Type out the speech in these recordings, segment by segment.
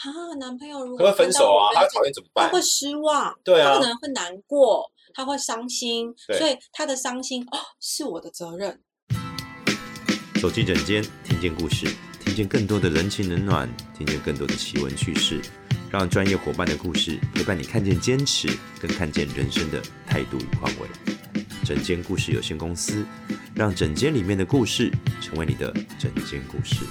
啊，男朋友如果分手啊，他讨厌怎么办他会？失望，对啊他可能会难过，他会伤心，所以他的伤心哦是我的责任。走进枕间，听见故事，听见更多的人情冷暖，听见更多的奇闻趣事，让专业伙伴的故事陪伴你看见坚持，跟看见人生的态度与宽慰。整间故事有限公司，让整间里面的故事成为你的整间故事。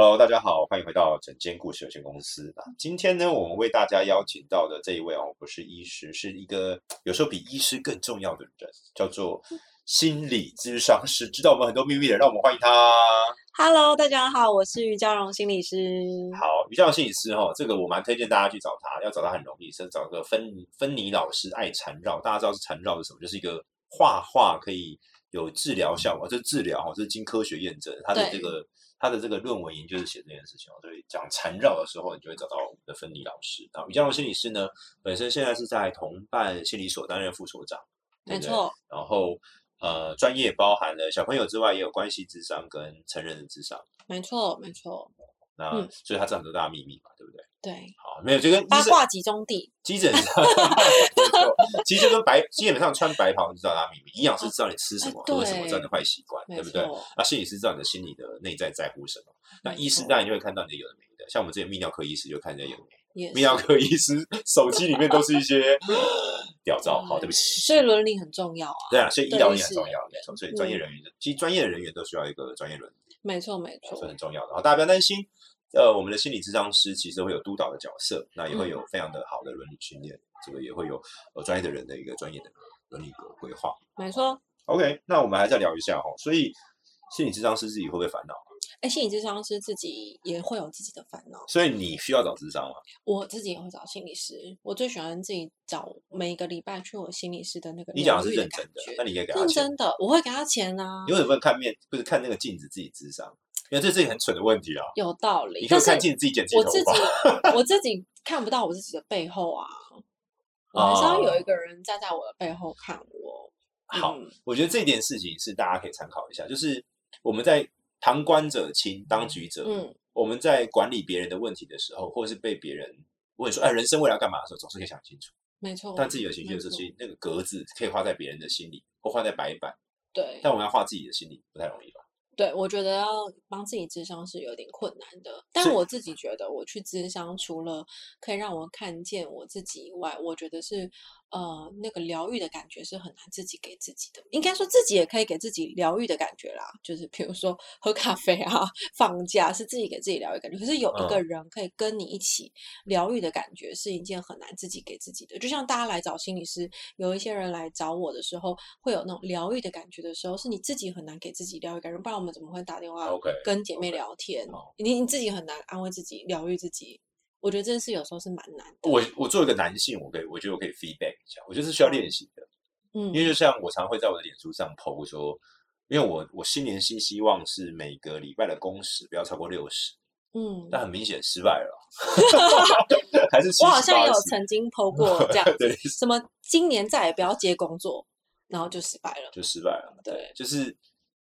Hello，大家好，欢迎回到整间故事有限公司啊。今天呢，我们为大家邀请到的这一位哦，不是医师，是一个有时候比医师更重要的人，叫做心理咨商师，知道我们很多秘密的人，让我们欢迎他。Hello，大家好，我是于嘉荣心理师。好，于教心理师哈、哦，这个我蛮推荐大家去找他，要找他很容易，是找个芬芬妮老师爱缠绕。大家知道是缠绕是什么？就是一个画画可以有治疗效果，这是治疗哈，这是经科学验证的。他的对这个他的这个论文研究是写这件事情哦，所以讲缠绕的时候，你就会找到我们的芬妮老师。然后于江龙心理师呢，本身现在是在同伴心理所担任副所长，没错，然后呃，专业包含了小朋友之外，也有关系智商跟成人的智商。没错，没错，那、嗯所以他知道很多大秘密嘛，对不对？对，好，没有就跟八卦集中地。基本上，没错其实就跟白基本上穿白袍就知道他秘密，营养师知道你吃什么、哎喝什么，对知道你的坏习惯，没对不对？那心理师知道你的心理的内在在乎什么。那医师当然就会看到你的有的没的，像我们这些泌尿科医师就看人家有的没的。泌尿。科医师手机里面都是一些 屌照，好，对不起。所以伦理很重要啊。对啊，所以医疗也很重要，没错。所以专业嗯人员，其实专业的人员都需要一个专业伦理。没错，没是错，很重要的。好，大家不要担心。呃，我们的心理智商师其实会有督导的角色，那也会嗯有非常的好的伦理训练，这个也会有呃专业的人的一个专业的伦理的规划。没错。OK，那我们还再聊一下哈，所以心理智商师自己会不会烦恼？哎，心理智商师自己也会有自己的烦恼，所以你需要找智商吗？我自己也会找心理师。我最喜欢自己找每个礼拜去我心理师的那个你讲的是认真的，那你可以给他。认真的，我会给他钱啊你，为什么看面，不是看那个镜子自己智商？因为这是一个很蠢的问题啊！有道理。你可以看镜子自己剪自己头我自己发。我 自己看不到我自己的背后啊，我还是要有哦一个人站在我的背后看我。好嗯我觉得这件事情是大家可以参考一下，就是我们在旁观者清，当局者迷。嗯我们在管理别人的问题的时候，或者是被别人问说，哎，人生未来要干嘛的时候，总是可以想清楚。没错。但自己有情绪的时候，没错其实那个格子可以画在别人的心里，或画在白板，对但我们要画自己的心里不太容易吧？对，我觉得要帮自己智商是有点困难的。但我自己觉得，我去智商除了可以让我看见我自己以外，我觉得是呃那个疗愈的感觉是很难自己给自己的。应该说自己也可以给自己疗愈的感觉啦，就是比如说喝咖啡啊、放假是自己给自己疗愈感觉。可是有一嗯个人可以跟你一起疗愈的感觉，是一件很难自己给自己的。就像大家来找心理师，有一些人来找我的时候，会有那种疗愈的感觉的时候，是你自己很难给自己疗愈感觉，不然我们怎么会打电话跟姐妹聊天好？你你自己很难安慰自己、疗愈自己。我觉得这件事有时候是蛮难的。我我作为一个男性，我可以，我觉得我可以 feedback 一下，我觉得是需要练习的。嗯因为就像我常会在我的脸书上 PO 说，因为我我新年新希望是每个礼拜的工时不要超过六十，嗯，但很明显失败了，还是我好像有曾经 PO 过这样对子，什么今年再也不要接工作，然后就失败了。就失败了。对，就是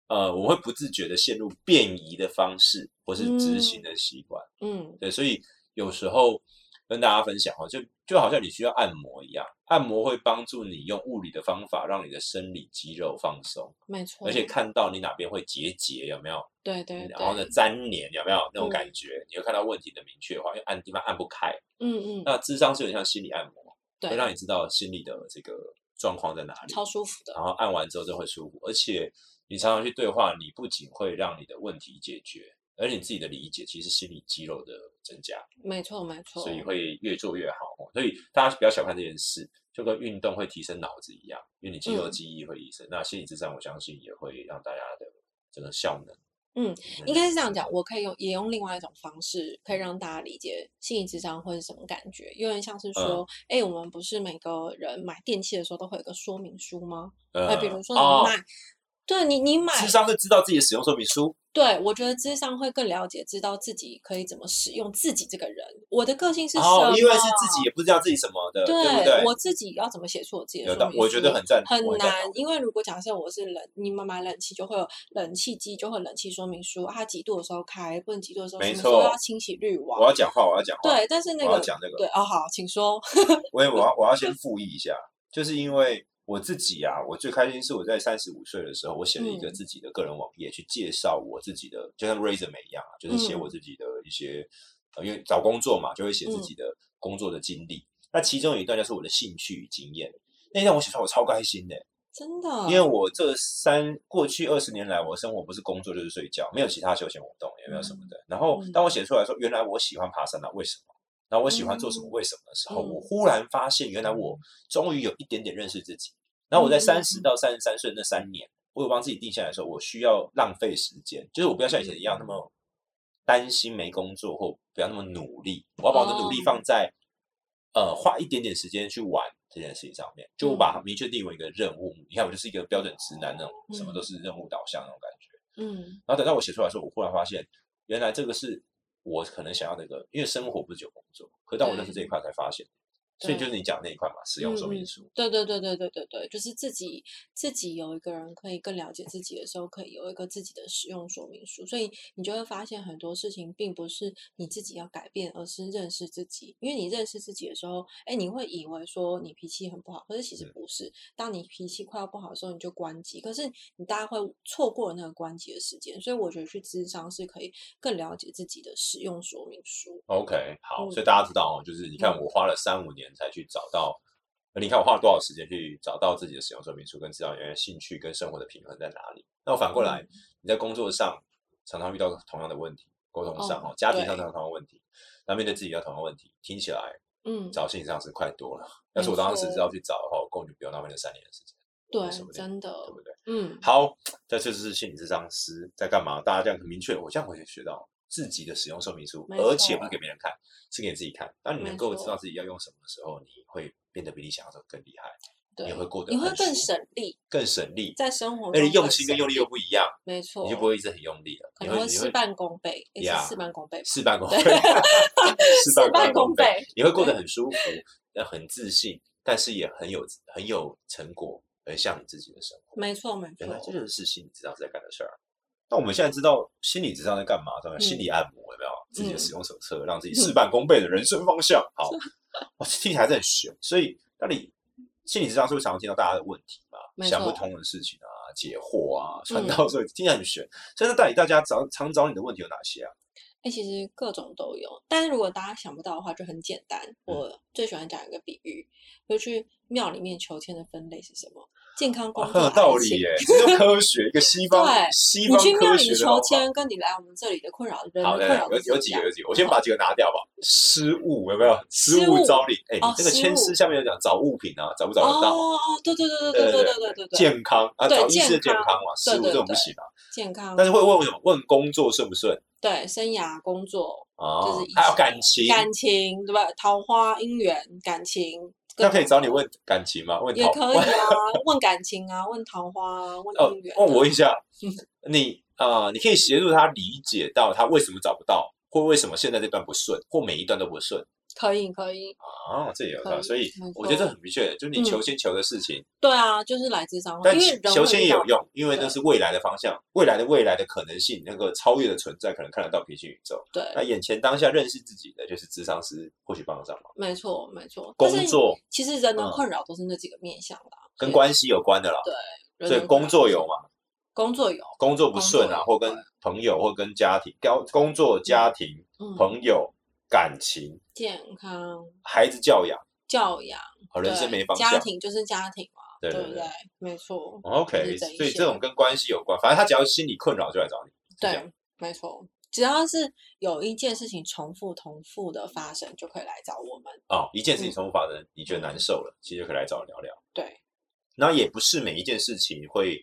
呃，我会不自觉的陷入便宜的方式或是执行的习惯。嗯，对，所以有时候跟大家分享哦，就就好像你需要按摩一样，按摩会帮助你用物理的方法让你的生理肌肉放松，没错。而且看到你哪边会结节有没有，对对对，然后呢粘连有没有那种嗯。感觉，你会看到问题的明确化，因为按地方按不开。嗯嗯，那智商是有点像心理按摩，对。会，让你知道心理的这个状况在哪里，超舒服的。然后按完之后就会舒服，而且你常常去对话，你不仅会让你的问题解决，而且你自己的理解其实心理肌肉的增加，没错没错。所以会越做越好哦。所以大家不要小看这件事，就跟运动会提升脑子一样，因为你肌肉嗯记忆会提升，那心理智商我相信也会让大家的这个效能。嗯，应该是这样讲，我可以用也用另外一种方式，可以让大家理解心理智商会是什么感觉。有点像是嗯说，哎、我们不是每个人买电器的时候都会有个说明书吗？呃呃，比如说哦你买对你你买智商会知道自己的使用说明书。对，我觉得智商会更了解，知道自己可以怎么使用自己这个人。我的个性是什么？哦，因为是自己也不知道自己什么的，对不对？我自己要怎么写出我自己的说明书？我觉得很赞，很难，因为如果假设我是冷，你们买冷气就会有冷气机，就会冷气说明书，啊它几度的时候开，不能几度的时候没错要清洗滤网我。要讲话，我要讲话。对，但是那个我要讲这个对哦，好，请说。我也我要 我要先复议一下，就是因为我自己啊，我最开心是我在三十五岁的时候，我写了一个嗯自己的个人网页，去介绍我自己的，就像 Resume 一样啊，就是写嗯我自己的一些，呃，因为找工作嘛，就会写自己的工作的经历。那其中有一段就是我的兴趣与经验，那一段我写出来我超开心的，真的，因为我这三过去二十年来，我生活不是工作就是睡觉，没有其他休闲活动，也没有什么的。然后嗯当我写出来说，原来我喜欢爬山啊，为什么？然后我喜欢做什么？嗯。为什么的时候，嗯。我忽然发现，原来我终于有一点点认识自己。然后我在三十嗯到三十三岁那三年，我有帮自己定下来说，我需要浪费时间，就是我不要像以前一样那么担心没工作，或不要那么努力，我要把我的努力哦。放在、呃花一点点时间去玩这件事情上面，就我把它明确定为一个任务。你看，我就是一个标准直男那种，什么都是任务导向那种感觉。嗯。然后等到我写出来的时候，我忽然发现，原来这个是我可能想要那个，因为生活不是只有工作。可当我认识这一块，才发现，所以就是你讲那一块嘛，使用说明书。对对对对对对对，就是自己自己有一个人可以更了解自己的时候，可以有一个自己的使用说明书，所以你就会发现很多事情并不是你自己要改变，而是认识自己。因为你认识自己的时候，哎，你会以为说你脾气很不好，可是其实嗯不是。当你脾气快要不好的时候，你就关机，可是你大家会错过了那个关机的时间。所以我觉得去智商是可以更了解自己的使用说明书。OK，好，嗯所以大家知道哦，就是你看嗯我花了三五年才去找到，呃你看我花了多少时间去找到自己的使用说明书，跟知道原来兴趣跟生活的平衡在哪里。那我反过来，嗯你在工作上常常遇到同样的问题，沟通上哦哦，家庭上对同样的问题，那面对自己要同样的问题，听起来嗯，找心理上是快多了。要是我当时错知道去找的话，我根本就不用浪费那三年的时间，对真的对，不对？嗯，好，这就是心理智商师在干嘛？大家这样很明确，我这样会学到自己的使用说明书，而且不是给别人看，是给你自己看。当你能够知道自己要用什么的时候，你会变得比你想象中更厉害，对，也会过得你会更省力，更省力，在生活而且中更用心跟用力又不一样，没错，你就不会一直很用力了，可能会你会事半功倍，也呀是事半功倍，事半功倍 事事半功功倍，你会过得 很舒服，呃很自信，但是也很有很有成果，很像你自己的生活。没错没原来这错，就是心理治疗在干的事儿。那我们现在知道心理智商在干嘛，对吧？嗯心理按摩有没有？自己的嗯使用手册，让自己事半功倍的人生方向。好，我听起来真的很玄。所以，那你心理智商是不是常常听到大家的问题嘛？想不通的事情啊，解惑啊，传嗯道授业，听起来很玄。所以，那到底大家找常找你的问题有哪些啊？哎，其实各种都有，但是如果大家想不到的话，就很简单。嗯我最喜欢讲一个比喻，就去庙里面求签的分类是什么？健康、哦工作、很有道。理耶，这就科学，一个西方 对西方你去庙里科学的方法。求签，跟你来我们这里的困扰人好的，困扰有有几个有几个，我先把几个拿掉吧。失误有没有？失失误误招领，哎，哦你这个签诗下面有讲找物品啊，找不找得到？哦哦，对对对对对对对对对健康啊，对找医师的健康嘛，失误这种不行啊。健康，但是会问什么？问工作顺不顺对生涯、工作、啊就是一？还有感情，感情，对吧？桃花、姻缘、感情，那可以找你问感情吗？问也桃可以啊，问感情啊，问桃花啊，问哦姻缘啊。，问我一下嗯，你啊，你可以协助他理解到他为什么找不到，或为什么现在这段不顺，或每一段都不顺可以可以，啊，这也有道理。所以我觉得这很明确，就是你嗯求签求的事情，对啊，就是来智商，但因为求会遇到签也有用，因为那是未来的方向，未来的未来的可能性，那个超越的存在，可能看得到平行宇宙。对，那眼前当下认识自己的，就是智商师或许帮得上忙。没错没错。工作其实人的嗯困扰都是那几个面向啦，跟关系有关的啦，对，所以工作有嘛，工作有，工作不顺啊，或跟朋友或跟家庭，工工作、家庭、嗯，朋友、感情、健康、孩子教养，教养，和人生没方向家。庭就是家庭嘛，对对？没错，OK，所以这种跟关系有关，反正他只要心理困扰就来找你。对，没错。只要是有一件事情重复、重复的发生，就可以来找我们。哦，一件事情嗯重复发生，你觉得难受了，其实就可以来找我聊聊。对，然后也不是每一件事情会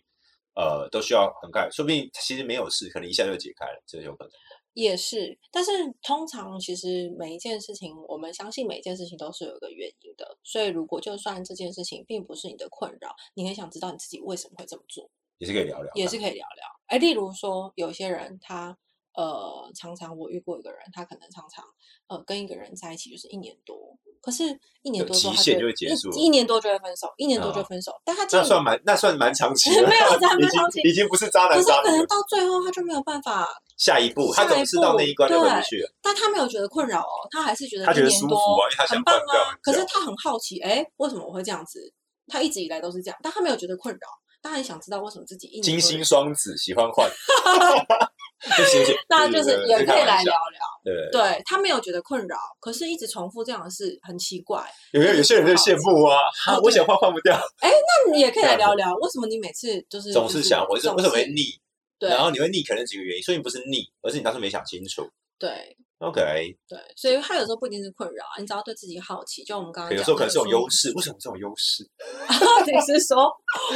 呃都需要很快，说不定其实没有事，可能一下就解开了，这有可能。也是。但是通常其实每一件事情，我们相信每一件事情都是有一个原因的。所以如果就算这件事情并不是你的困扰，你很想知道你自己为什么会这么做，也是可以聊聊，也是可以聊聊。哎，例如说，有些人他呃，常常我遇过一个人，他可能常常呃跟一个人在一起就是一年多，可是一年多之后他就就会结束一一年多就会分手，一年多就哦分手。但他今那算蛮那算蛮长期的，没有蛮长期经已经不是渣可是可能男渣女了。到最后他就没有办法，下一步，他总是到那一关就回不去了。但他没有觉得困扰哦，他还是觉得他觉得一年多舒服啊因为他很棒啊。可是他很好奇，哎，为什么我会这样子？他一直以来都是这样，但他没有觉得困扰，他很想知道为什么自己一年金星双子喜欢换，那就是也可以来聊。聊。对对他没有觉得困扰，可是一直重复这样的事很奇怪。有没有有些人就羡慕啊，我想换换不掉，哎那你也可以来聊聊，为什么你每次就是总是想，我为为什么会腻？对然后你会腻，可能几个原因，所以你不是腻，而是你当时没想清楚。对 OK，对，所以他有时候不一定是困扰，你只要对自己好奇，就我们刚刚讲有时候可能是有优势，为什么这种优势？你是说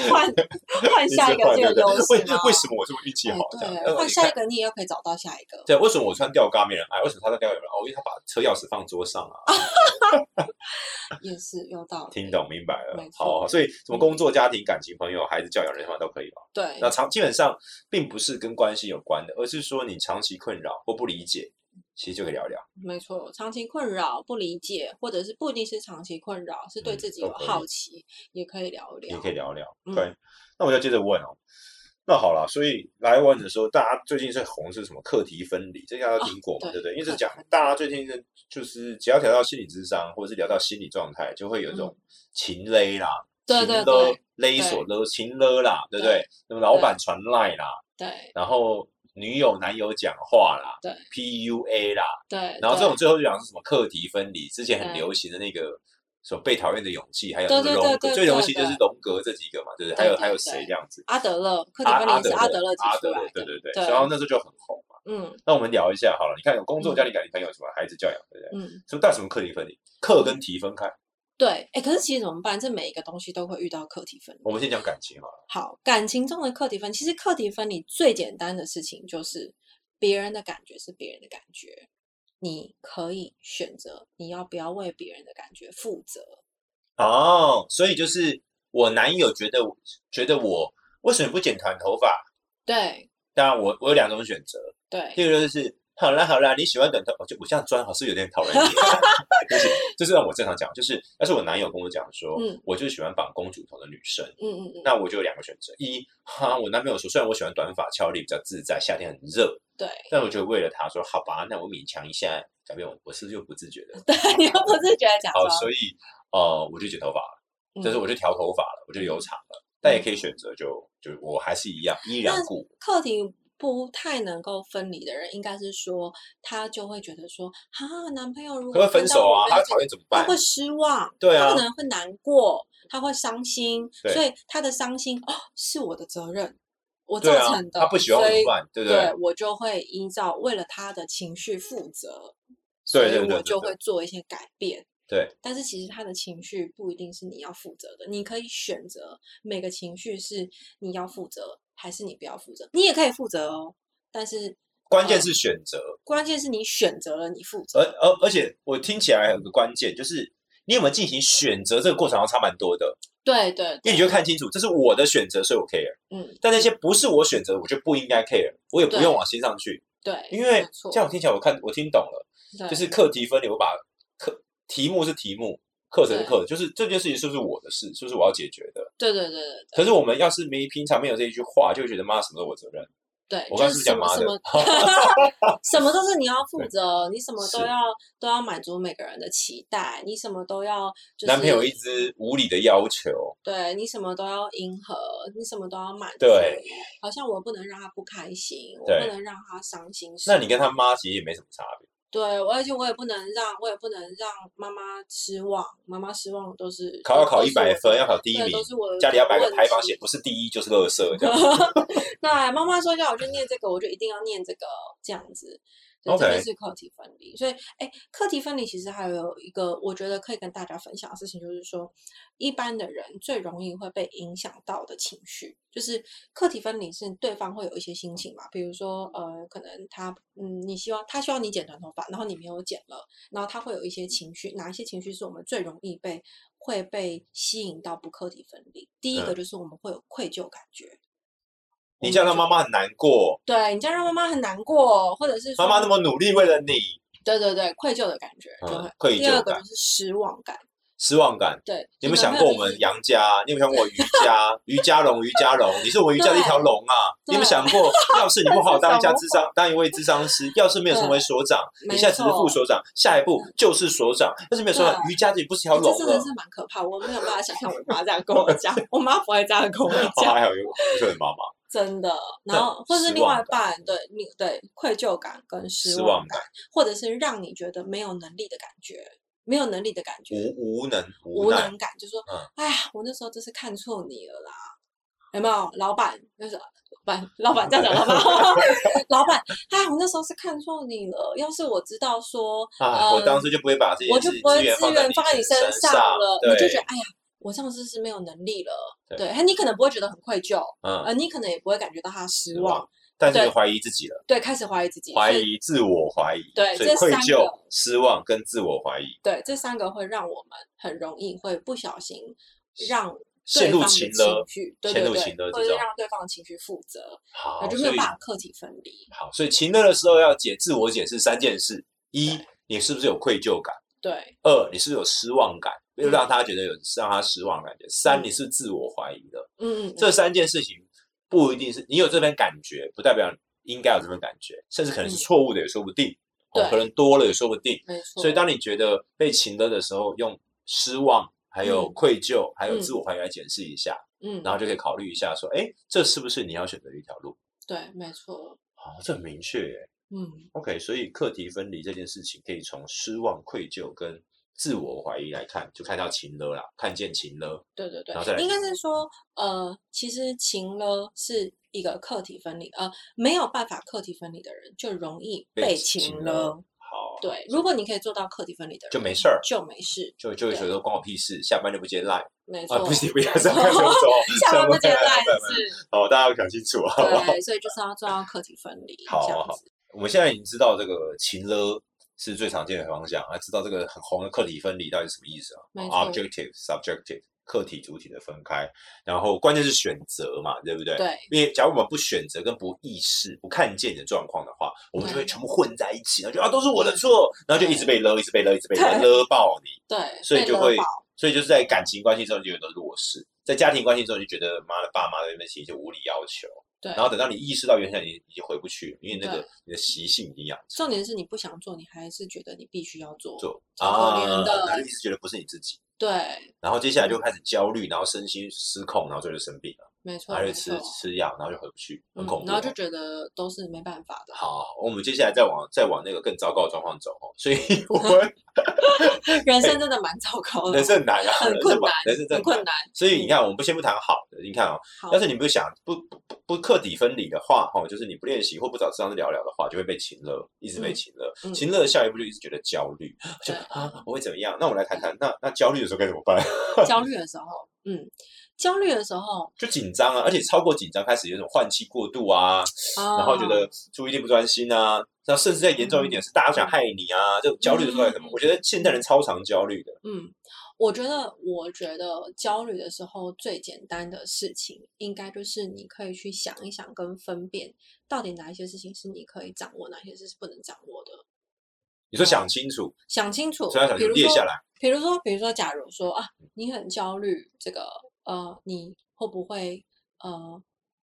换换下一个这个优为势吗？为什么我这么运气哎好？对，换下一个你也要可以找到下一个。对，为什么我穿吊嘎没人爱？为什么他穿吊有人爱？哦，因为他把车钥匙放桌上啊。也是有道理。听懂明白了好，所以什么工作、家庭、感情、朋友、孩子、教养、人方都可以吧。对那长基本上并不是跟关系有关的，而是说你长期困扰或不理解，其实就可以聊聊。没错，长期困扰、不理解，或者是不一定是长期困扰，是对嗯自己有好奇，也可以聊聊。也可以聊聊。嗯对，那我就接着问哦。那好了，所以来问的时候，大家最近是红是什么课题分离？这大家都听过嘛，哦对不对？因为是讲大家最近是就是只要聊到心理智商，或者是聊到心理状态，就会有一种情勒啦，情勒对对勒索勒情勒啦，对不对对？那么老板传赖啦，对然后女友男友讲话啦，对，PUA 啦，对，然后这种最后就讲是什么课题分离，之前很流行的那个什么被讨厌的勇气，还有对对对那个荣格，最流行就是荣格这几个嘛，对不对？还有还有谁这样子？阿德勒课题阿分离是阿德勒阿德勒阿德勒对对对，然后那时候就很红嘛。嗯那我们聊一下好了，你看有工作、嗯家庭、感情、朋友什么孩子教养，对不对？嗯，什么带什么课题分离？课跟题分开。对，哎，可是其实怎么办？这每一个东西都会遇到课题分离。我们先讲感情好了，好，感情中的课题分，其实课题分离最简单的事情就是别人的感觉是别人的感觉，你可以选择你要不要为别人的感觉负责。哦，所以就是我男友觉得觉得我为什么不剪短头发？对当然我我有两种选择，对第二个就是 好啦好啦，你喜欢短头，我就我这样钻好是有点讨人厌，就是就是让我正常讲，就是但是我男友跟我讲说，嗯。我就喜欢绑公主头的女生，嗯嗯嗯，那我就有两个选择，一哈，我男朋友说虽然我喜欢短发俏丽比较自在，夏天很热，对，但我就为了他说好吧，那我勉强一下改变我，我是不是就不自觉的？对你又不自觉的讲好，所以呃我就剪头发了，就是嗯我就调头发了，我就留长了，但也可以选择就就我还是一样依然那故我。课题不太能够分离的人，应该是说他就会觉得说，哈，男朋友如果分手啊，他讨厌怎么办？他会失望，对啊他可能会难过，他会伤心，所以他的伤心哦是我的责任，我造成的，他不喜欢所以怎么办？对不对我就会依照为了他的情绪负责，所以我就会做一些改变。对，但是其实他的情绪不一定是你要负责的，你可以选择每个情绪是你要负责还是你不要负责，你也可以负责哦。但是关键是选择。关键是你选择了你负责，而而而且我听起来有个关键，就是你有没有进行选择这个过程，要差蛮多的。对对因为你就看清楚，这是我的选择，所以我 care。嗯，但那些不是我选择，我就不应该 care，我也不用往心上去。对，因为这样我听起来，我看我听懂了，就是课题分离，我把课题目是题目，课程是课程，就是这件事情是不是我的事，是不是我要解决的？对对对对对可是我们要是没平常没有这一句话，就会觉得妈什么都我责任。对，我刚是讲妈的什么什么 什么都是你要负责，你什么都要都要满足每个人的期待，你什么都要就是男朋友一直无理的要求，对你什么都要迎合，你什么都要满足，对，好像我不能让他不开心，我不能让他伤心。那你跟他妈其实也没什么差别。对，我而且我也不能让，我也不能让妈妈失望，妈妈失望都是考要考一百分，要考第一名都是我家里要摆个牌坊写不是第一就是垃圾这样。那妈妈说叫我去念这个，我就一定要念这个，这样子。所以这就是课题分离。所以，哎，课题分离其实还有一个我觉得可以跟大家分享的事情，就是说，一般的人最容易会被影响到的情绪，就是课题分离是对方会有一些心情嘛，比如说，呃，可能他，嗯，你希望他希望你剪短头发，然后你没有剪了，然后他会有一些情绪，哪一些情绪是我们最容易被会被吸引到不课题分离？第一个嗯就是我们会有愧疚感觉。你这样让妈妈很难过，对你这样让妈妈很难过，或者是妈妈那么么努力为了你，对对对愧疚的感觉就嗯。愧疚感第二个就、是失望感，失望感。对，你有没有想过我们杨家？你有没有想过我瑜伽？瑜伽龙，瑜伽龙，你是我们瑜伽的一条龙啊！你有没有想过，要是你不好好当一家智商，当一位智商师，要是没有成为所长，你现在只是副所长，下一步就是所长。要是没有所长，对瑜伽这不是条欸龙真的是蛮可怕，我没有办法想象我妈这样跟我讲，我妈不会这样跟我 哦，讲，还有一个不是很妈妈，真的。然后或是另外一半，对你对愧疚感跟失望感，或者是让你觉得没有能力的感觉，没有能力的感觉，无无能无无能，感，就说嗯，哎呀，我那时候真是看错你了啦，有没有？老板就是老板，老板这样讲，老板，老板，哎，我那时候是看错你了。要是我知道说，啊！我呃当时就不会把这件事我就不会资源放在你身身上了，你就对觉得，哎呀，我上次是没有能力了，对对，你可能不会觉得很愧疚，嗯，呃，你可能也不会感觉到他失望，但是怀疑自己了，对，开始怀疑自己，怀疑自我怀疑，对所以愧疚、失望跟自我怀疑，对，这三个会让我们很容易会不小心让陷入情绪，对陷入对对，或者是让对方的情绪负责，好，就没有所以办法课题分离。好，所以情乐的时候要解自我解释三件事：一，你是不是有愧疚感；对？二，你是不是有失望感，又嗯。让他觉得有让他失望的感觉；三，嗯。你是自我怀疑的。嗯嗯，这三件事情不一定是你有这份感觉，不代表应该有这份感觉，甚至可能是嗯错误的，也说不定。哦，对可能多了也说不定。没错。所以当你觉得被情勒的时候，用失望、还有嗯愧疚、还有嗯自我怀疑来检视一下，嗯，然后就可以考虑一下，说，哎，这是不是你要选择的一条路？对，没错，哦，这很明确耶。嗯 OK，所以课题分离这件事情，可以从失望、愧疚跟自我怀疑来看，就看到情勒啦，看见情勒。对对对然后再来，应该是说，呃，其实情了是一个客体分离，呃，没有办法客体分离的人就容易被情情勒了。好，对，如果你可以做到课题分离的人，就没事儿就没事，就就会觉得关我屁事，下班就不接 line 没错。啊，不行，不要这样看什么走，下班不接上班 line 不不不是，好，大家要讲清楚，好不好？对，所以就是要做到课题分离，好好好。我们现在已经知道这个情勒是最常见的方向，还知道这个很红的客体分离到底是什么意思啊？Objective、Subjective，客体主体的分开，然后关键是选择嘛，对不对？对因为假如我们不选择跟不意识、不看见的状况的话，我们就会全部混在一起，然后就啊都是我的错，然后就一直被勒，一直被勒，一直被 勒，勒爆你。对，所以就会所以就是在感情关系中就有的弱势，在家庭关系中就觉得妈的爸妈的那边其实就无理要求，对。然后等到你意识到原来你已经回不去了，因为那个你的习性已经养成重点是你不想做，你还是觉得你必须要做。做超可怜的然后一直觉得不是你自己，对，然后接下来就开始焦虑，然后身心失控，然后最后就生病了，没错，没然后就吃。吃药，然后就回不去，很嗯恐怖哦。然后就觉得都是没办法的。好，我们接下来再往再往那个更糟糕的状况走哦，所以我们 人生真的蛮糟糕的，人生很难啊，很困难人生真的很很困难。所以你看，我们不先不谈好的，你看哦，好要是你不想不不不不课题分离的话，哦，就是你不练习或不找智商师聊聊的话，就会被情勒，一直被嗯情勒。嗯情勒的下一步就一直觉得焦虑，就啊我会怎么样？那我们来谈谈，那那焦虑的时候该怎么办？焦虑的时候，嗯，焦虑的时候，就紧张啊，而且超过紧张开始有种换气过度啊，然然后觉得注意力不专心啊，然后甚至再严重一点是大家想害你啊，这种焦虑的时候该怎么？嗯我觉得现代人超常焦虑的，嗯，我觉得，我觉得焦虑的时候最简单的事情，应该就是你可以去想一想跟分辨，到底哪一些事情是你可以掌握，哪些事是不能掌握的。你说想清楚，想清楚想，比如说清楚列下来，比如说，比如说，假如说啊，你很焦虑，这个呃，你会不会呃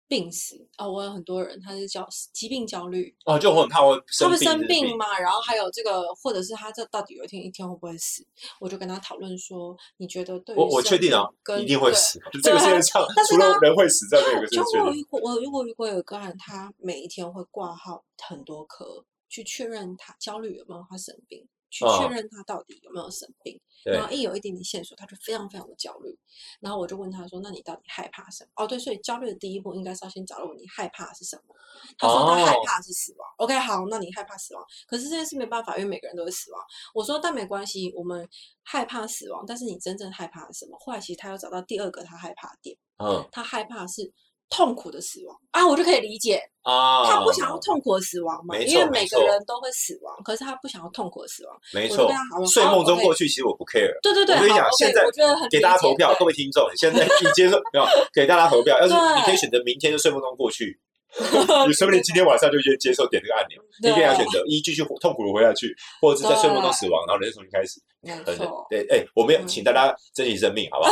病死啊、我有很多人他是叫疾病焦虑，哦，就我很怕会他会生病，嘛，然后还有这个，或者是他这到底有一天一天会不会死？我就跟他讨论说，你觉得对我我确定啊，跟一定会死。就这个世界上但，是除了呢人会死，在那个就。我有遇过，我有遇过遇过有个人，他每一天会挂号很多科，去确认他焦虑有没有他生病，去确嗯认他到底有没有生病。对然后一有一点点线索，他就非常非常的焦虑。然后我就问他说：“那你到底害怕什么？”哦，对，所以焦虑的第一步应该是要先找到你害怕是什么。他说他害哦怕是死亡。OK，好，那你害怕死亡，可是这件事没办法，因为每个人都会死亡。我说但没关系，我们害怕死亡，但是你真正害怕是什么？后来其实他又找到第二个他害怕的点，嗯他害怕是痛苦的死亡啊，我就可以理解，啊，他不想要痛苦的死亡嘛，没因为每个人都会死亡，可是他不想要痛苦的死亡。没错睡梦中过去，其实我不 care。对对对，我跟你讲，现在我觉得很给大家投票，各位听众，你现在你接受没有？给大家投票，要是你可以选择明天就睡梦中过去，你说不定今天晚上就先接受点这个按钮，你可以要选择一继续痛苦的活下去，或者是在睡梦中死亡，然后人生重新开始。没错，，对，哎，我们请大家珍惜生命，好不好？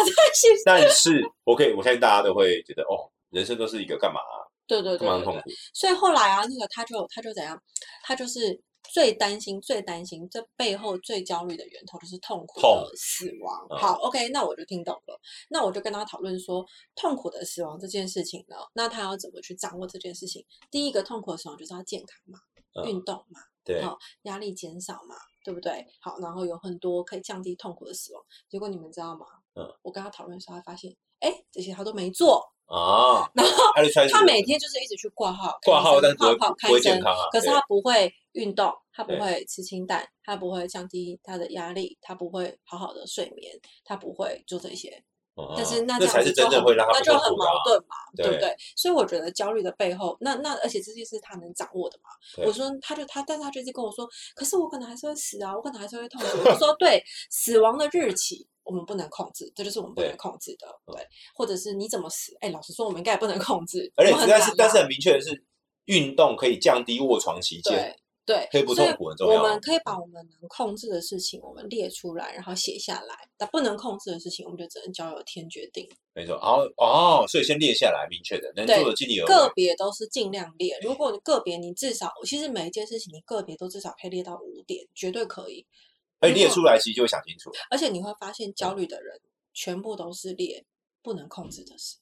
但是我可以，我相信大家都会觉得，哦，人生都是一个干嘛啊？对对对对对干嘛很痛苦？所以后来啊，那个他就他就怎样，他就是最担心、最担心，这背后最焦虑的源头就是痛苦痛的死亡。嗯好，OK，那我就听懂了。那我就跟他讨论说，痛苦的死亡这件事情呢，那他要怎么去掌握这件事情？第一个痛苦的死亡就是要健康嘛，嗯运动嘛，对，好压力减少嘛，对不对？好，然后有很多可以降低痛苦的死亡。结果你们知道吗？嗯，我跟他讨论的时候，他发现，哎，这些他都没做。啊，然后他每天就是一直去挂号、挂号，但不会，健康啊。可是他不会运动，他不会吃清淡，他不会降低他的压力，他不会好好的睡眠，他不会做这些。嗯但是那那才是这样子就很真正会让他那就很矛盾嘛，对不对对？所以我觉得焦虑的背后，那那而且这些是他能掌握的嘛。对我说他就他，但是他就一直跟我说，可是我可能还是会死啊，我可能还是会痛苦。我说对，死亡的日期我们不能控制，这就是我们不能控制的，对。或者是你怎么死，哎，老实说我们应该也不能控制，而且但是但是很明确的是，运动可以降低卧床期间对。所痛苦很重要啊我们可以把我们能控制的事情，我们列出来，然后写下来。但不能控制的事情，我们就只能交由天决定。没错，然后哦，所以先列下来，明确的，能做的尽力而个。别都是尽量列。如果你个别，你至少其实每一件事情，你个别都至少可以列到五点，绝对可以。而如果列出来，其实就会想清楚。而且你会发现，焦虑的人全部都是列不能控制的事。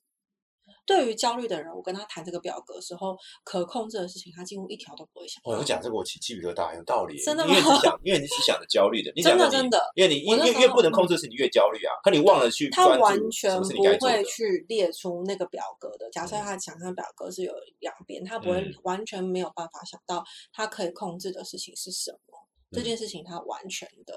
对于焦虑的人，我跟他谈这个表格的时候，可控制的事情，他几乎一条都不会想。我讲这个我起鸡皮疙瘩，有道理。真的吗因为你想，因为你只想着焦虑的，你真的真的因为你越越越不能控制的事，你越焦虑啊。可你忘了去他完全不会。去列出那个表格的。假设嗯他想象表格是有两边，他不会嗯完全没有办法想到他可以控制的事情是什么。这嗯件事情他完全的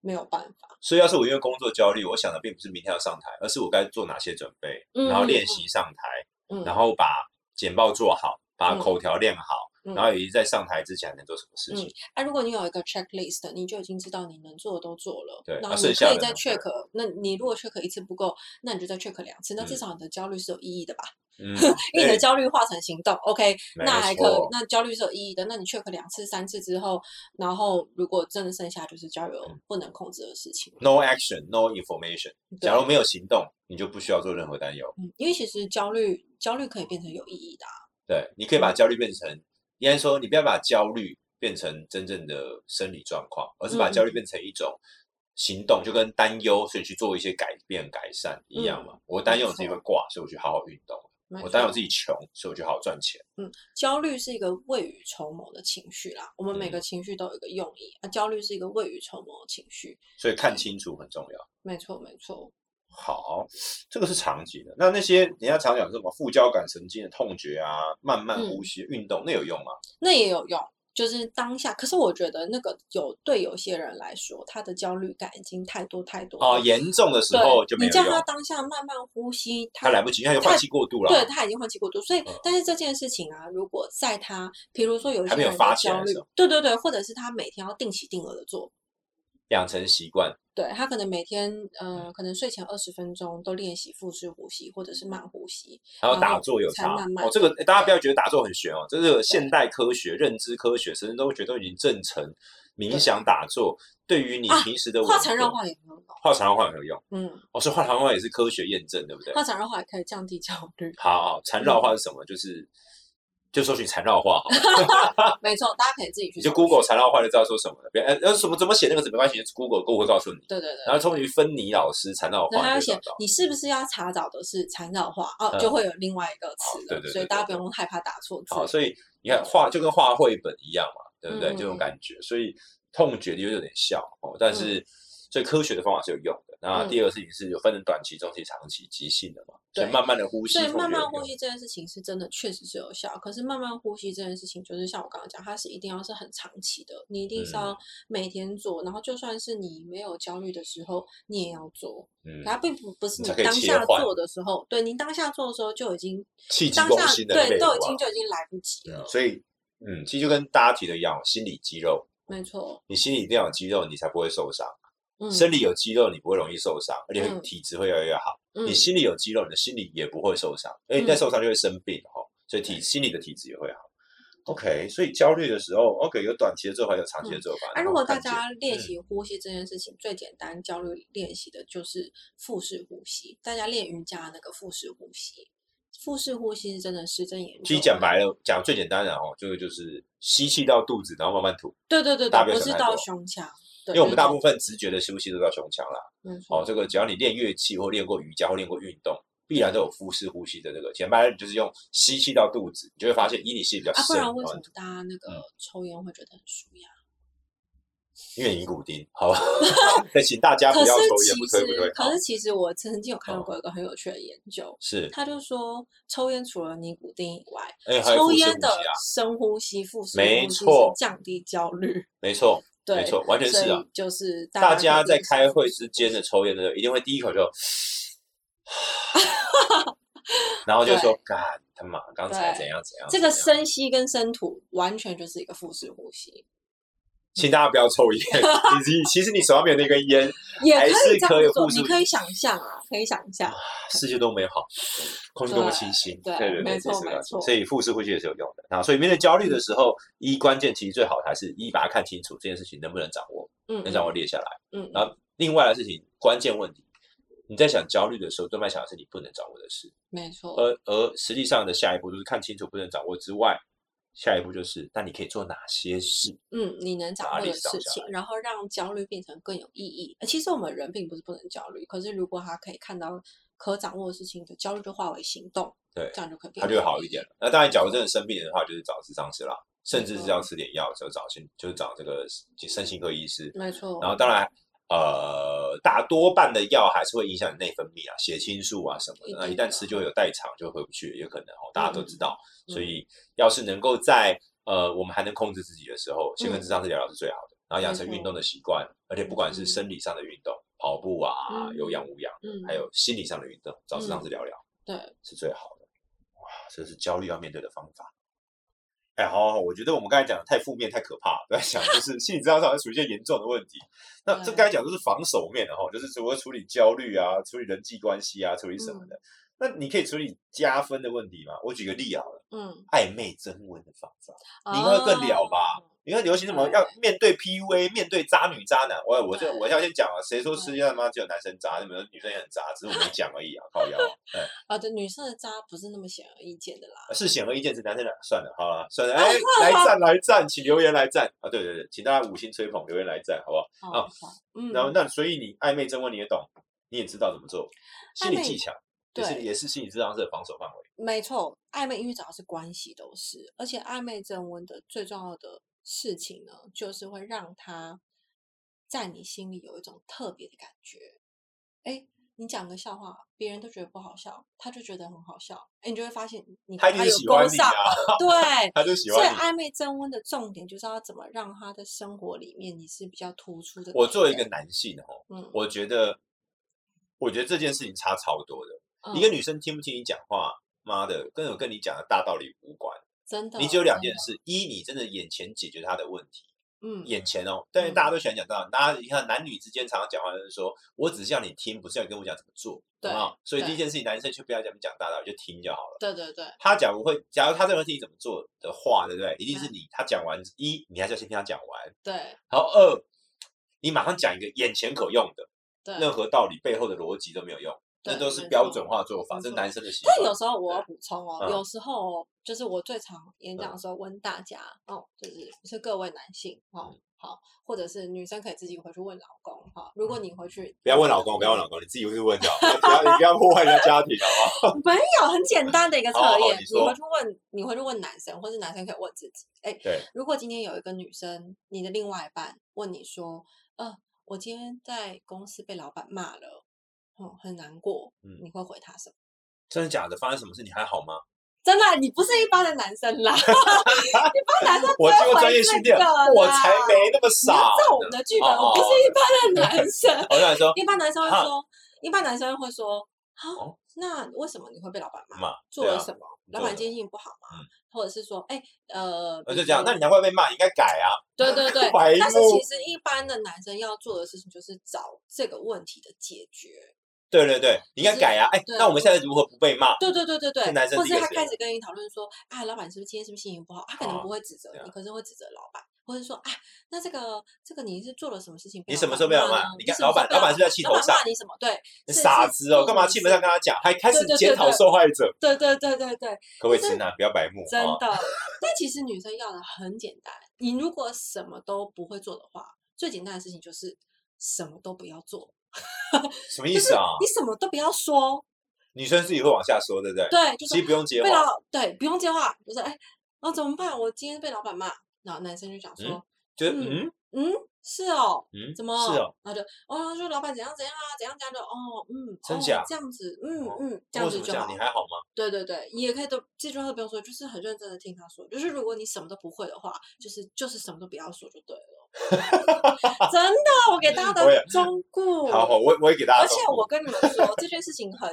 没有办法。所以，要是我因为工作焦虑，我想的并不是明天要上台，而是我该做哪些准备，然后嗯练习上台，嗯，然后把简报做好，把嗯。口条练好，嗯然后以及在上台之前还能做什么事情。啊，如果你有一个 checklist，你就已经知道你能做的都做了，对啊然后你可以再 check。那你如果 check 一次不够，那你就再 check 两次，那至嗯少你的焦虑是有意义的吧？嗯，因为你的焦虑化成行动，OK，那还可错那焦虑是有意义的。那你 check 两次、三次之后，然后如果真的剩下就是交由嗯不能控制的事情。no action, no information。假如没有行动，你就不需要做任何担忧。嗯，因为其实焦虑焦虑可以变成有意义的、啊。对，你可以把焦虑变成，应该说你不要把焦虑变成真正的生理状况，而是把嗯焦虑变成一种行动，就跟担忧，所以去做一些改变、改善一样嘛。我担忧我自己会挂，所以我去好好运动；我担忧我自己穷，所以我就好好赚钱。嗯焦虑是一个未雨绸缪的情绪啦，我们每嗯个情绪都有一个用意，啊，焦虑是一个未雨绸缪的情绪。所以看清楚很重要。没错，没错。好，这个是长期的。那那些人家常讲什么副交感神经的痛觉啊、慢慢嗯呼吸、运动，那有用吗？那也有用，就是当下。可是我觉得那个有对有些人来说，他的焦虑感已经太多太多哦，了严重的时候就没有用你叫他，当下慢慢呼吸，他来不及，因为他就换气过度了。对他已经换气过度，所以、嗯但是这件事情啊，如果在他，比如说有一还没有发些人的焦虑对对对，或者是他每天要定期定额的做，养成习惯。对他可能每天呃，可能睡前二十分钟都练习腹式呼吸或者是慢呼吸，还有打坐有差才慢慢哦，这个大家不要觉得打坐很玄哦，这是现代科学、认知科学，甚至都觉得都已经证成，冥想打坐对于你啊平时的化缠绕化也很有用。化缠绕化很有用。嗯，哦，所以化缠绕化也是科学验证，对不对？化缠绕化也可以降低焦虑。好好，缠绕化是什么？就是就搜寻缠绕化好了，没错，大家可以自己去你就 Google 寻缠绕画就知道说什么了。别呃呃什么怎么写那个字没关系，Google Google 会告诉你。对对对。然后从于芬妮老师缠绕对，他要写。你是不是要查找的是缠绕画哦，嗯就会有另外一个词了，对对对所以大家不用害怕打错字。好，所以你看画就跟画绘本一样嘛，对不对？嗯这种感觉，所以痛觉就有点像哦，但是、所以科学的方法是有用的。那嗯第二个事情是有分成短期、中期、长期、急性的嘛，所以对慢慢的呼吸，所以慢慢呼吸这件事情是真的确实是有效，可是慢慢呼吸这件事情，就是像我刚刚讲，它是一定要是很长期的，你一定是嗯要每天做，然后就算是你没有焦虑的时候，你也要做。嗯它并不不是你当下做的时候，对你当下做的时候就已经气急攻心的对都已经就已经来不及了。所以嗯，其实就跟大家提的一样，心理肌肉，没错，你心里一定要有肌肉，你才不会受伤。嗯，生理有肌肉，你不会容易受伤，而且嗯体质会越来越好。嗯你心里有肌肉，你的心理也不会受伤，因为你在嗯受伤就会生病哦。所以体心理的体质也会好。OK，所以焦虑的时候，OK 有短期的做法，有长期的做法。啊，如果大家练嗯习呼吸这件事情，最简单焦虑练习的就是腹式呼吸。大家练瑜伽那个腹式呼吸，腹式呼吸是真的是真研究。其实讲白了，讲最简单的哦，这个就是吸气到肚子，然后慢慢吐。对对对对，不是到胸腔，对因为我们大部分分直觉的呼吸都到胸腔啦。没错哦，这个只要你练乐器或练过瑜伽或练过运动，必然都有腹式呼吸的这个。简单，你就是用吸气到肚子，你就会发现，一你吸比较啊，不，然为什哦么大家那嗯个抽烟会觉得很舒压？因为尼古丁，好吧？那请大家不要抽烟，其不推不推，。可是其实我曾经有看过一个很有趣的研究，是，他就说抽烟除了尼古丁以外，抽烟的深呼吸、腹式没呼吸降低焦虑。没错，对，没错，完全是啊。就是大家家在开会之间的抽烟的时候，一定会第一口就，然后就说：“干他妈，刚才对怎样怎样。”这个深吸跟深吐完全就是一个腹式呼吸，请大家不要抽烟。你你其实你手上没有那根烟，还也可是以这样做。可以呼吸你可以想象啊，可以想象。世界多美好，空气多么清新。对对对，没错这是个没错所以腹式呼吸也是有用的啊。所以面对焦虑的时候，一关键其实最好还是一把它看清楚这件事情能不能掌握，嗯，能掌握列下来。嗯，然后另外的事情，关键问题，你在想焦虑的时候，多半想的是你不能掌握的事。没错，而而实际上的下一步就是看清楚不能掌握之外，下一步就是那你可以做哪些事？嗯，你能掌握的事情，然后让焦虑变成更有意义。呃其实我们人并不是不能焦虑，可是如果他可以看到可掌握的事情的焦虑，就化为行动，对这样就可以他就好一点了。那当然，假如真的生病的话，就是找智商师啦，甚至是要吃点药，就找心，就是找这个身心科医师。没错，然后当然，呃，大多半的药还是会影响你内分泌啊，血清素啊什么的。那一旦吃就有代偿，就回不去，有可能哦，大家都知道。嗯所以要是能够在呃我们还能控制自己的时候，先跟嗯智商师聊聊是最好的。然后养成运动的习惯，而且不管是嗯生理上的运动，跑步啊，嗯有氧无氧，嗯，还有心理上的运动，找智商师聊聊。对，是最好的。哇，这是焦虑要面对的方法。哎，好好好，我觉得我们刚才讲的太负面、太可怕了。不要想，就是心理治疗上会处于一些严重的问题。那这对刚才讲都是防守面的哈，就是如何处理焦虑啊，处理人际关系啊，处理什么的。那你可以处理加分的问题吗？我举个例好了，嗯，暧昧增温的方法。你应该会更了吧哦？你看流行什么要面对 PUA，面对渣女渣男。我我就对我要先讲啊，谁说世界上他妈只有男生渣，你们女生也很渣，只是我没 讲而已啊，靠腰。哎，啊，对，女生的渣不是那么显而易见的啦。是显而易见，是男生的。算了，好了，算了，哎，来赞来赞，请留言来赞啊！对对对，请大家五星吹捧，留言来赞，好不好？啊，好嗯，然后那所以你暧昧征问你也懂，你也知道怎么做，心理技巧也是对也是心理治疗师的防守范围。没错，暧昧因为只要是关系都是，而且暧昧增温的最重要的事情呢，就是会让他在你心里有一种特别的感觉。哎，你讲个笑话，别人都觉得不好笑，他就觉得很好笑。哎，你就会发现你他有一定喜欢勾上你啊，对。他就喜欢所以。暧昧增温的重点就是要怎么让他的生活里面你是比较突出的。我作为一个，男性哦，嗯，我觉得，我觉得这件事情差超多的。嗯一个女生听不听你讲话，妈的，跟我跟你讲的大道理无关。真的，你只有两，件事：一，你真的眼前解决他的问题，嗯，眼前哦。但是嗯大家都喜欢讲道理，大家你看男女之间常常讲话就是说，我只是要你听，不是要你跟我讲怎么做，对啊？所以第一件事情，男生就不要讲讲大道理，就听就好了。对对对，他假如会，假如他这个问题怎么做的话，对不对？一定是你他讲完一，你还是要先听他讲完，对然后二，你马上讲一个眼前可用的，对。任何道理背后的逻辑都没有用，那都是标准化做法，这是男生的习但有。时候我要补充哦，嗯有时候就是我最常演讲的时候问大家哦，就是是各位男性哦，嗯好，或者是女生可以自己回去问老公哈。如果你回去不要问老公，不要问老公，你自己回去问就好，不要你不要破坏人家家庭，好不好？没有很简单的一个测验，你回去问，你回去问男生，或是男生可以问自己，哎，对，如果今天有一个女生，你的另外一半问你说，呃，我今天在公司被老板骂了，嗯，很难过，嗯你会回他什么？真的假的？发生什么事？你还好吗？真的，你不是一般的男生啦，一般男生不我经过专业训练，我啦才没那么傻。照我们的剧本，哦哦我不是一般的男生。我想说，一般男生会哈说，一般男生会说，好哦，那为什么你会被老板骂？做了什么？老板今天心情不好吗嗯？或者是说，哎，呃，就这样，那你难怪被骂，你应该改啊。对对对，但是其实一般的男生要做的事情就是找这个问题的解决。对对对，你应该改啊！哎，那我们现在如何不被骂？对对对对对男，生或是第一个谁他开始跟你讨论说，啊，老板是不是今天是不是心情不好？他可能哦不会指责你，可是会指责老板，或者说，啊，那这个这个你是做了什么事情你什么板时候被老板你看老板老板是在气头上骂你什么？对，是是傻子哦，干嘛气头上跟他讲，还开始检讨受害者？对对对对对，就是各位直男不要白目啊！真的。但其实女生要的很简单，你如果什么都不会做的话，最简单的事情就是什么都不要做，就是 什么意思啊？你什么都不要说，女生自己会往下说，对不对？对，就是其实不用接被话，老对不用接话，就是哎，哦怎么办？我今天被老板骂，然后男生就想说，就是嗯嗯嗯，是哦，嗯，怎么？是哦，然后就哦，说老板怎样怎样啊，怎样怎样的哦，嗯，哦真假这样子，嗯哦嗯，这样？子就好你。还好吗？对对对，你也可以都这句话都不用说，就是很认真的听他说。就是如果你什么都不会的话，就是就是什么都不要说就对了。真的，我给大家的忠告。好好，我我也给大家而且我跟你们说，这件事情很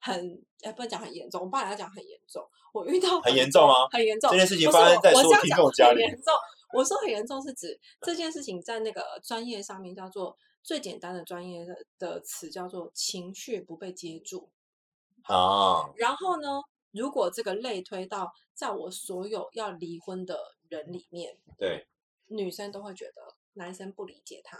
很，哎，不能讲很严重，我爸来讲很严重。我遇到很严重吗很严重。这件事情发生在所有我听众家里很严重。我说很严重是指这件事情在那个专业上面叫做最简单的专业的的词叫做情绪不被接住。啊，然后呢，如果这个类推到在我所有要离婚的人里面，对，女生都会觉得男生不理解她，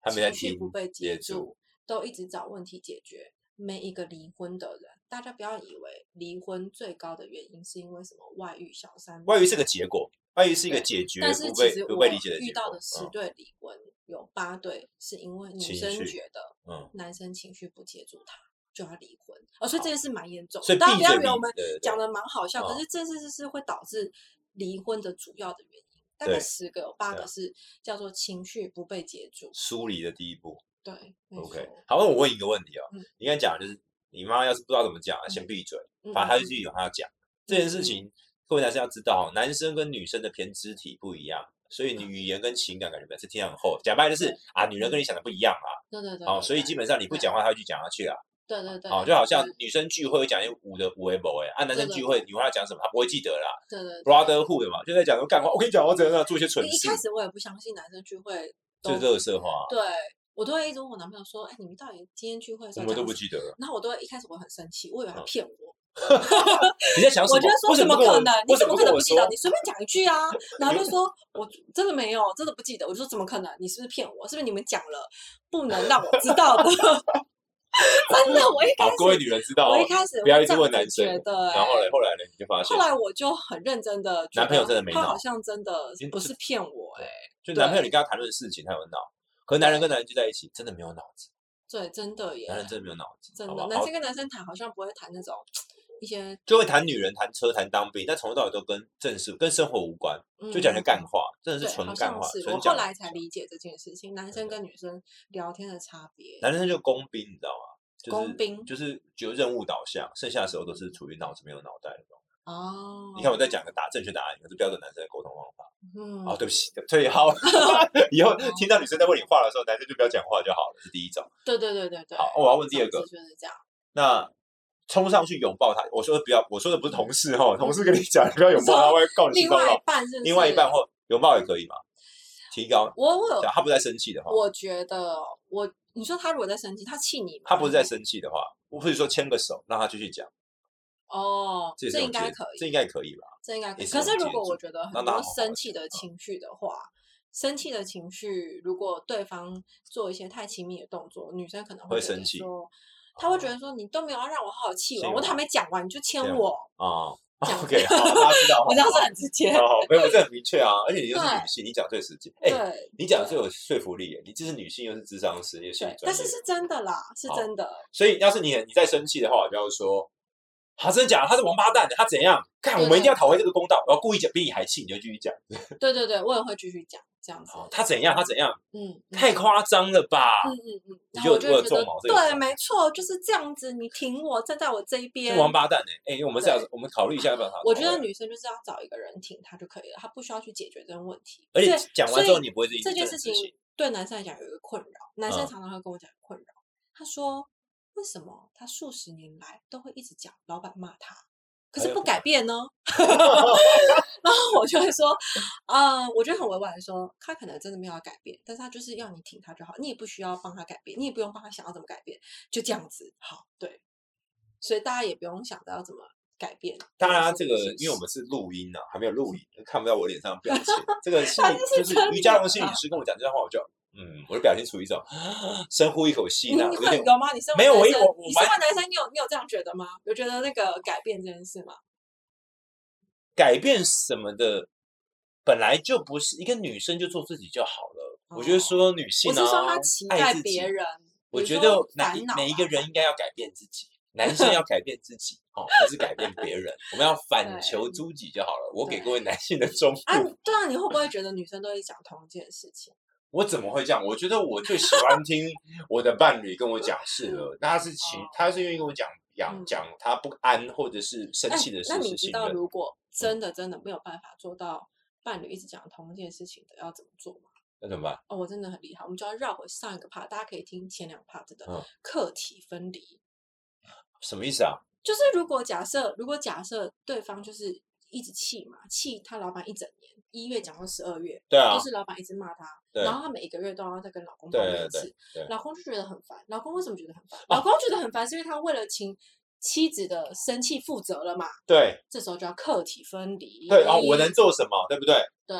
他没在情绪不被接接住，都一直找问题解决。每一个离婚的人，大家不要以为离婚最高的原因是因为什么外遇、小三、外遇是个结果，外遇是一个对解决但是不被其实我不被理解的遇结果到的十嗯对离婚，有八对是因为女情生绪觉得嗯，男生情绪不接住她就要离婚，哦，所以这件事蛮严重的。所以大家不要以为我们对对对讲的蛮好笑，哦可是这事是是会导致离婚的主要的原因。大概对十个有八对啊个是叫做情绪不被接住。疏离的第一步。对没 OK，错好，那我问一个问题哦嗯，你刚才讲的就是你妈要是不知道怎么讲，先闭嘴，嗯反正她就嗯自己有她要讲。这件事情，各位男生要知道哦，男生跟女生的偏肢体不一样，所以你语言跟情感感觉本来是天很厚。讲白了就是啊，女人跟你想的不一样啊，对对对，哦，对对所以基本上你不讲话，她会去讲下去啦。对对对，哦，就好像女生聚会会讲一五的五 A 不哎，按男生聚会你问他讲什么，他不会记得啦。对对对 Brotherhood 嘛，就在讲说干话。我跟你讲，我怎样怎样做一些蠢事一开，始我也不相信男生聚会都就是热色话，对我都会一直问我男朋友说，哎，你们到底今天聚会的时我们都不记得了。然后我都会一开始我很生气，我以为他嗯骗我，你在想什么？我就说为什么不跟我怎么可能？你怎么可能不记得？？你随便讲一句啊，然后就说我真的没有，真的不记得。我就说怎么可能？你是不是骗我？是不是你们讲了不能让我知道的？真的，我一开始，各位女人知道哦我一。开始不要一直问男生觉得，然后嘞，哎后来呢，你就发现后，来我就很认真的，男朋友真的没脑他好像真的不是骗我，哎，就男朋友你跟他谈论事情，他有脑，可是男人跟男人聚在一起，真的没有脑子，对，真的耶男，人真的没有脑子，真的，男生跟男生谈好像不会谈那种一些，就会谈女人、谈车、谈当兵，但从头到尾都跟正事、跟生活无关，就讲些干嗯。话，真的，是纯好干话。我后来才理解这件事情，男生跟女生聊天的差别。男生就工兵，你知道吗？就是工兵就是就任务导向，剩下的时候都是处于脑子没有脑袋的状态。哦，你看我在讲个答正确答案，可是标准男生的沟通方法。嗯，哦，对不起，对，好，以后听到女生在问你话的时候，男生就不要讲话就好了，是第一种。对对对对对。好，我要问第二个就是这样。那冲上去拥抱他，我说的不要，我说的不是同事哈，同事跟你讲，你不要拥抱他，会告你另外一。半是是另外一半或拥抱也可以嘛？提高，我我有他不在生气的话，我觉得我你说他如果在生气，他气你吗？他不是在生气的话，我或者说牵个手，让他继续讲，哦，这应该可以，这应该可以吧？这应该可以。可是如果我觉得很多生气的情绪的话，生气的情绪，如果对方做一些太亲密的动作，女生可能会生气说，她会觉得说你都没有让我好好气完，我我都还没讲完你就签我，啊，OK，好，大家知道。我这样是很直接。好，好没有，这很明确啊，而且你又是女性，你讲最实际，哎，对你讲的最有说服力，你既是女性又是智商师，又是但是是真的啦，是真的。所以要是你你在生气的话，我就要说，他真的假的？他是王八蛋，他怎样？看我们一定要讨回这个公道，我要故意讲比你还气，你就继续讲。对对对，我也会继续讲这样子。好，他怎样？他怎样？嗯，嗯太夸张了吧？嗯嗯嗯，你就觉得对，毛这个种没错，就是这样子。你挺我，站在我这一边。王八蛋哎！哎，我们是要对我们考虑一下要不要他。我觉得女生就是要找一个人挺她就可以了，她不需要去解决这个问题。而且讲完之后你不会自己这件事情对男生来讲有一个困扰，男生嗯常常会跟我讲困扰。他说：“为什么他数十年来都会一直讲老板骂他？可是不改变呢？然后我就会说，啊、我觉得很委婉的说，他可能真的没有要改变，但是他就是要你挺他就好，你也不需要帮他改变，你也不用帮他想要怎么改变，就这样子好，对，所以大家也不用想着要怎么改变。当然啊，这个因为我们是录音啊，还没有录影，看不到我脸上的表情。这个心理就是真瑜伽的龙心理师跟我讲这段话，我就嗯，我的表情处于一种深呼一口气，那有点有吗？你身为没有我我我你身为男生，你有你有这样觉得吗？有觉得那个改变这件事吗？改变什么的，本来就不是一个女生就做自己就好了。我觉得说女性啊，我是说他期待爱别人，我觉得男每一个啊人应该要改变自己，男生要 改变自己哦，不是改变别人。我们要 反求诸己就好了。我给各位男性的忠告，啊，对啊，你会不会觉得女生都会讲同一件事情？我怎么会这样？我觉得我最喜欢听我的伴侣跟我讲事了，那他是情哦，他是愿意跟我讲讲嗯讲他不安或者是生哎气的事情那你知道。如果真的真的没有办法做到伴侣一直讲同一件事情的，要怎么做吗？那怎么办？哦，我真的很厉害，我们就要绕回上一个 part，大家可以听前两 part 的嗯课题分离。什么意思啊？就是如果假设，如果假设对方就是一直气嘛，气他老板一整年，一月讲到十二月，对啊都，是老板一直骂他，然后他每一个月都要再跟老公抱怨一次，老公就觉得很烦。老公为什么觉得很烦？哦老公觉得很烦，是因为他为了请妻子的生气负责了嘛？对这时候就要客体分离。对哦，我能做什么？对不对？对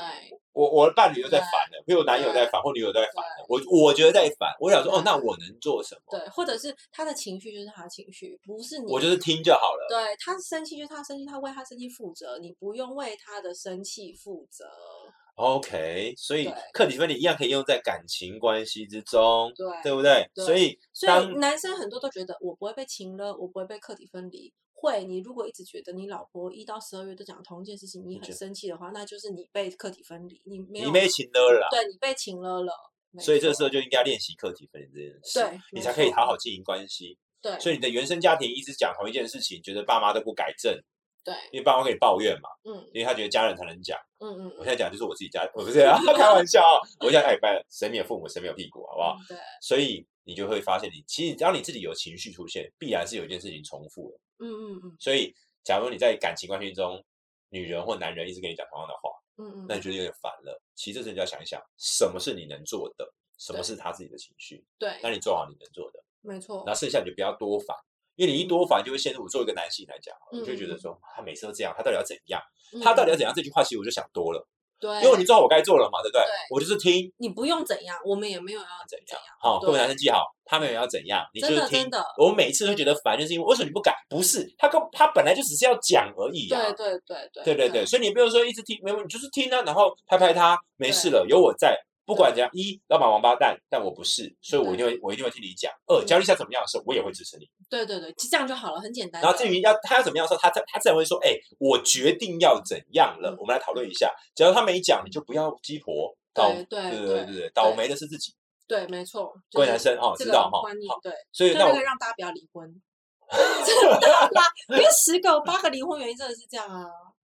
我我的伴侣又在对烦了，比如男友在烦，或女友在烦了，我我觉得在烦，我想说哦，那我能做什么？对，或者是他的情绪就是他的情绪，不是你。我就是听就好了。对他生气就是他生气，他为他生气负责，你不用为他的生气负责。OK，所以对课题分离一样可以用在感情关系之中，对对不对？对所以所以男生很多都觉得我不会被情了，我不会被课题分离。会，你如果一直觉得你老婆一到十二月都讲同一件事情，你很生气的话，那就是你被课题分离，你没有你被情了啦，对你被情了了。所以这时候就应该练习课题分离这件事，对你才可以好好经营关系。对所以你的原生家庭一直讲同一件事情，觉得爸妈都不改正，对，因为爸妈可以抱怨嘛，嗯因为他觉得家人才能讲。嗯嗯我现在讲就是我自己家，我 不是啊，开玩笑啊。我现在哎，拜谁没有父母，谁没有屁股，好不好？嗯，对，所以你就会发现你，其实只要你自己有情绪出现，必然是有一件事情重复了。嗯嗯嗯所以，假如你在感情关系中，女人或男人一直跟你讲同样的话，嗯嗯，那你觉得有点烦了。其实这时候你就要想一想，什么是你能做的，什么是他自己的情绪，对，那你做好你能做的，没错那，剩下你就不要多烦。因为你一多烦，就会陷入我作为一个男性来讲，我就会觉得嗯说他每次都这样，他到底要怎样？他到底要怎样？样？这句话其实我就想多了，对，因为你做好我该做了嘛，对不对对？我就是听你不用怎样，我们也没有要怎样。，好，各位男生记好，他们也要怎样，你就真是听的真的。我每次都觉得烦，就是因为为什么你不改？不是他跟他本来就只是要讲而已啊。对对对对对对对，所以你不用说一直听，没有，你就是听啊，然后拍拍他，没事了，有我在。不管怎样，一老板王八蛋，但我不是，所以我一定会我一定会听你讲。二，假如你想怎么样的时候，我也会支持你。对对对，就这样就好了，很简单。然后至于要他要怎么样的时候，他他他自然会说，哎，我决定要怎样了嗯，我们来讨论一下。只要他没讲，你就不要鸡婆，倒对对对对倒霉的是自己。对，没错，各位男生哦，知道哈观，念好，对，所以那我所以那个让大家不要离婚。真的啦，因为十个有八个离婚原因真的是这样啊。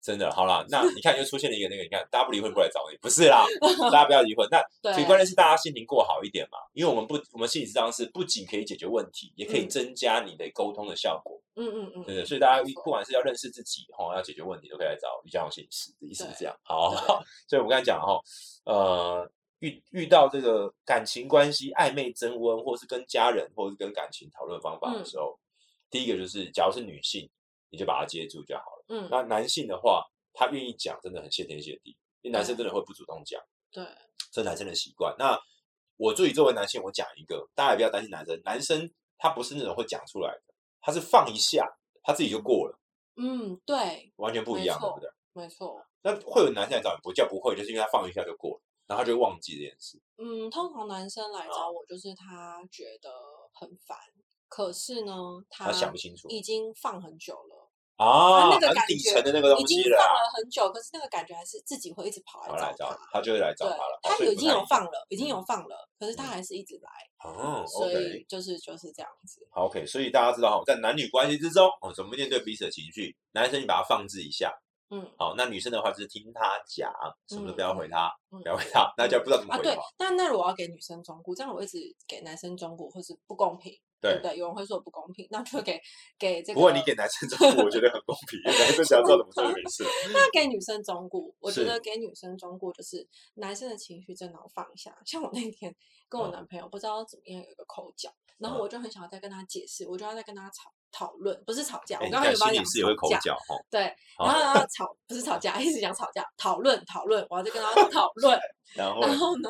真的好啦，那 你看又出现了一个那个，你看大家不离婚过来找你，不是啦，大家不要离婚。那 对，最关键是大家心情过好一点嘛，因为我们不，我们心理治疗是不仅可以解决问题，也可以嗯增加你的沟通的效果，嗯嗯嗯，对对？所以大家不管是要认识自己，哈，要解决问题，都可以来找瑜伽老心理师的意思是对这样。好对，所以我们刚才讲哈，呃，遇遇到这个感情关系暧昧增温，或是跟家人，或是跟感情讨论方法的嗯时候，第一个就是，假如是女性，你就把它接住就好了。嗯，那男性的话，他愿意讲，真的很谢天谢地，因为男生真的会不主动讲。对，这是男生的习惯。那我自己作为男性，我讲一个，大家也不要担心男生，男生他不是那种会讲出来的，他是放一下，他自己就过了，嗯对，完全不一样，对不对？没错。那会有男生来找你，不叫不会，就是因为他放一下就过了，然后他就会忘记这件事。嗯，通常男生来啊找我，就是他觉得很烦，可是呢，他他想不清楚已经放很久了，啊，那个很底感觉层的那个东西了啊，放了很久，可是那个感觉还是自己会一直跑来找来找他。他就会来找他了。，他已经有放了，已经嗯有放了，可是他嗯还是一直来，哦所以。就是就是这样子。OK，所以大家知道哈，在男女关系之中，哦，怎么面对彼此的情绪？男生你把它放置一下，嗯好，那女生的话就是听他讲，什么都不要回他，嗯不要回他，那就不知道怎么啊，对回话。，但那如果我要给女生忠顾，这样我一直给男生忠顾，或是不公平，对不对？有人会说我不公平，那就给给这个。不过你给男生忠告，我觉得很公平，男生只要知道怎么做就没事。那给女生中顾，我觉得给女生中顾就是男生的情绪真的要放下。像我那天跟我嗯男朋友不知道怎么样有一个口角，然后嗯我就很想要再跟他解释，我就要再跟他吵讨论，不是吵架，我刚刚有帮你讲看心里是有口吵架，角哈。对，然后然后吵不是吵架，一直讲吵架，讨论讨论，我要再跟他讨 论。然后然后呢，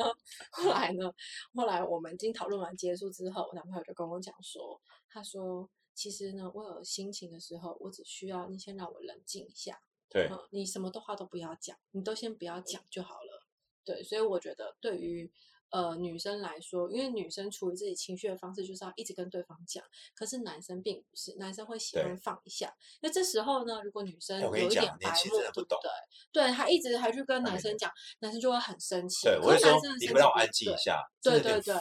后来呢，后来我们已经讨论完结束之后，我男朋友就跟我讲说，他说其实呢，我有心情的时候，我只需要你先让我冷静一下，对，嗯，你什么的话都不要讲，你都先不要讲就好了。对，所以我觉得对于呃女生来说，因为女生处理自己情绪的方式就是要一直跟对方讲，可是男生并不是，男生会喜欢放一下。那这时候呢，如果女生有一点白目，人不懂对不对？对他一直还去跟哎男生讲，男生就会很生气。对，我会说男生，你可不可以让我生气不对安静一下？对对对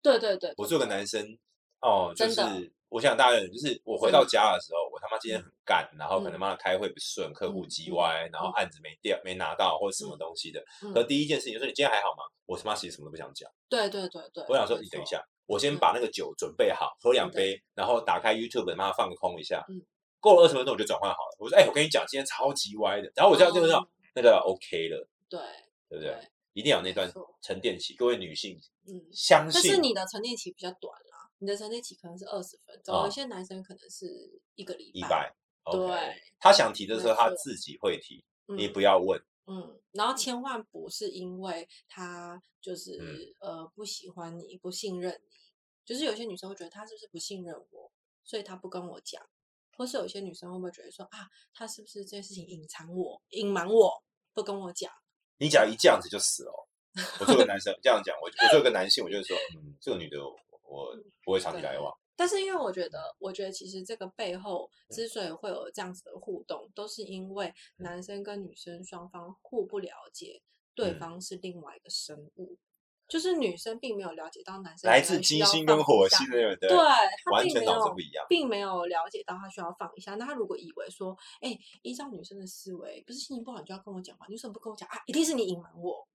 对对对，我做个男生，哦，就真的是我想大家人就是我回到家的时候，我他妈今天很干，然后可能嗯妈的开会不顺，客户嗯叽嗯歪，然后嗯案子没掉没拿到或者什么东西的。嗯可第一件事情就是你今天还好吗？我他妈其实什么都不想讲，对对对对。我想说，你等一下，我先嗯把那个酒准备好，喝两杯，然后打开 YouTube 妈放空一下嗯，过了二十分钟我就转换好了。我说哎，我跟你讲，今天超级歪的，然后我这样就知道哦那个 OK 了，对对不对？对，一定要有那段沉淀期，各位女性嗯。相但是你的沉淀期比较短啦，你的成绩期可能是二十分有些男生可能是一个礼一百。对，他想提的时候他自己会提，你嗯不要问。嗯，然后千万不是因为他就是、嗯呃不喜欢你、不信任你，就是有些女生会觉得他是不是不信任我，所以他不跟我讲，或是有些女生会不会觉得说啊，他是不是这件事情隐藏我、隐瞒我，不跟我讲？你只要一这样子就死了哦。我做个男生这样讲，我我做个男性，我就会说，嗯，这个女的我我不会长期来往。但是因为我觉得，我觉得其实这个背后嗯之所以会有这样子的互动，都是因为男生跟女生双方互不了解对嗯方是另外一个生物，就是女生并没有了解到男生来自金星跟火星的人，对对，他完全并没有脑子不一样。并没有了解到他需要放一下。那他如果以为说，哎，依照女生的思维，不是心情不好你就要跟我讲嘛？你为什么不跟我讲啊？一定是你隐瞒我，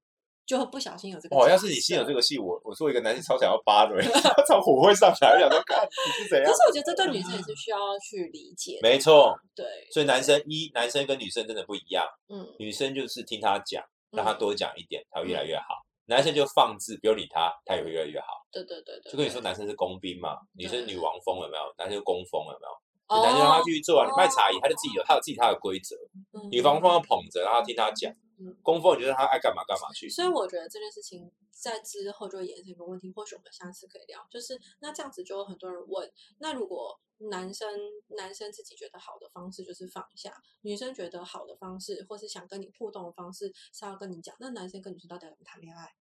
就不小心有这个。哦，要是你心有这，个戏，我我作为一个男性超想要扒的人，超火会上来，我想说，看你是怎样可是。我觉得这对女生也是需要去理解。没错，对，所以男生一男生跟女生真的不一样，嗯，女生就是听他讲，让他嗯多讲一点，他会越来越好。男生就放置，不用理他，他也会越来越好。对对对对。就跟你说，男生是工兵嘛，女生女王风有没有？男生就工风有没有？哦男生让他去做啊，你卖茶叶，他就自己有他有自己他的规则。嗯女王风要捧着，然后听他讲嗯；工风你就是他爱干嘛干嘛去。所以我觉得这件事情在之后就会衍生一个问题，或许我们下次可以聊。就是那这样子就有很多人问，那如果男生男生自己觉得好的方式就是放下，女生觉得好的方式，或是想跟你互动的方式是要跟你讲，那男生跟女生到底要怎么谈恋爱？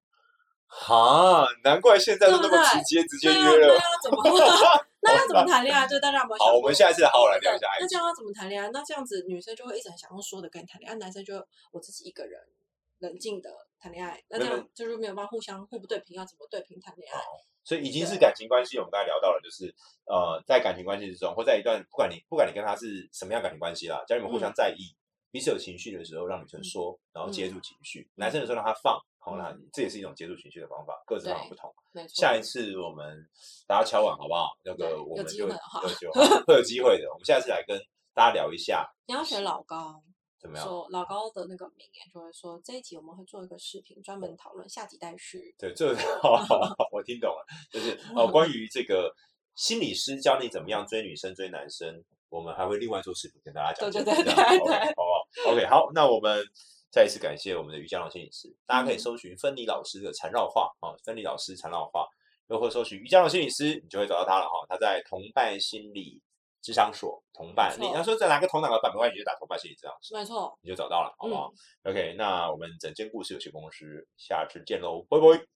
哈，难怪现在都那么直接直接约了。那要怎么？那要怎么谈恋爱？就大家有没有想好，我们下一次好好来聊一下。那这样要怎么谈恋爱？那这样子女生就会一直很想用说的跟你谈恋爱，男生就我自己一个人冷静的谈恋爱。那这样就是没有办法互相互不对平，要怎么对平谈恋爱？所以已经是感情关系，我们刚才聊到了，就是呃，在感情关系之中，或在一段不管你不管你跟他是什么样感情关系啦，只要你们互相在意，彼此有情绪的时候，让女生说，然后接住情绪；男生的时候让他放，好，那这也是一种接触情绪的方法，各自方法不同。没错。下一次我们大家敲碗好不好？那对个我们就有机会有机会的。我们下次来跟大家聊一下 你要学老高，怎么样？说老高的那个名言就会说这一集我们会做一个视频，专门讨论下集待续。对，这 我听懂了，就是呃，关于这个心理师教你怎么样追女生、追男生，我们还会另外做视频跟大家讲解。对对对好不好？OK，好，那我们再一次感谢我们的瑜伽老心理师，大家可以嗯搜寻芬妮老师的缠绕画啊，芬妮老师缠绕画，又或搜寻瑜伽老心理师，你就会找到他了哈。他在同伴心理智商所同伴，你要说在哪个同哪个版没关系，你就打同伴心理智商所，没错，你就找到了，好不好嗯，？OK，那我们整间故事有限公司下次见喽，拜拜。